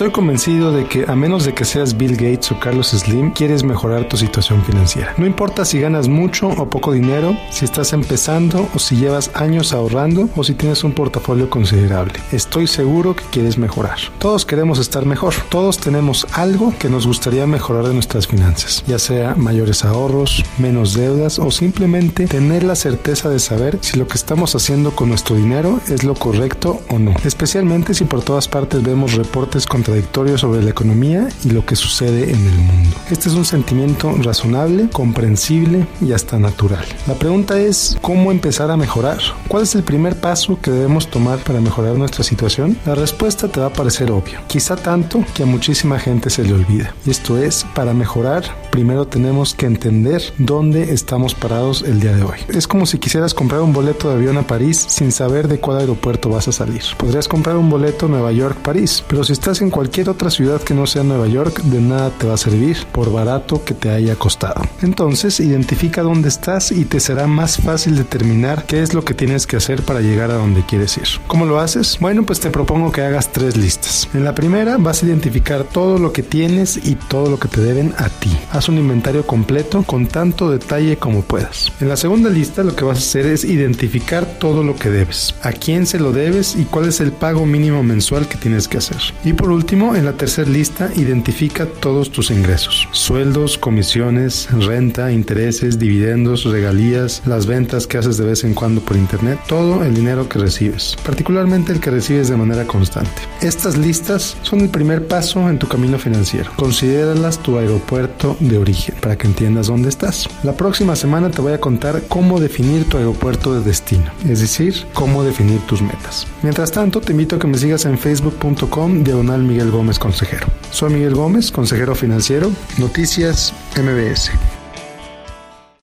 Estoy convencido de que a menos de que seas Bill Gates o Carlos Slim, quieres mejorar tu situación financiera. No importa si ganas mucho o poco dinero, si estás empezando o si llevas años ahorrando o si tienes un portafolio considerable. Estoy seguro que quieres mejorar. Todos queremos estar mejor. Todos tenemos algo que nos gustaría mejorar de nuestras finanzas, ya sea mayores ahorros, menos deudas o simplemente tener la certeza de saber si lo que estamos haciendo con nuestro dinero es lo correcto o no. Especialmente si por todas partes vemos reportes contradictorios sobre la economía y lo que sucede en el mundo. Este es un sentimiento razonable, comprensible y hasta natural. La pregunta es, ¿cómo empezar a mejorar? ¿Cuál es el primer paso que debemos tomar para mejorar nuestra situación? La respuesta te va a parecer obvia, quizá tanto que a muchísima gente se le olvida. Y esto es, para mejorar, primero tenemos que entender dónde estamos parados el día de hoy. Es como si quisieras comprar un boleto de avión a París sin saber de cuál aeropuerto vas a salir. Podrías comprar un boleto Nueva York-París, pero si estás en cualquier otra ciudad que no sea Nueva York, de nada te va a servir, por barato que te haya costado. Entonces, identifica dónde estás y te será más fácil determinar qué es lo que tienes que hacer para llegar a donde quieres ir. ¿Cómo lo haces? Bueno, pues te propongo que hagas tres listas. En la primera vas a identificar todo lo que tienes y todo lo que te deben a ti. Haz un inventario completo con tanto detalle como puedas. En la segunda lista lo que vas a hacer es identificar todo lo que debes, a quién se lo debes y cuál es el pago mínimo mensual que tienes que hacer. Y por último, en la tercera lista, identifica todos tus ingresos, sueldos, comisiones, renta, intereses, dividendos, regalías, las ventas que haces de vez en cuando por internet, todo el dinero que recibes, particularmente el que recibes de manera constante. Estas listas son el primer paso en tu camino financiero. Considéralas tu aeropuerto de origen para que entiendas dónde estás. La próxima semana te voy a contar cómo definir tu aeropuerto de destino, es decir, cómo definir tus metas. Mientras tanto, te invito a que me sigas en facebook.com diagonal Miguel Gómez Consejero. Soy Miguel Gómez, consejero financiero, Noticias MBS.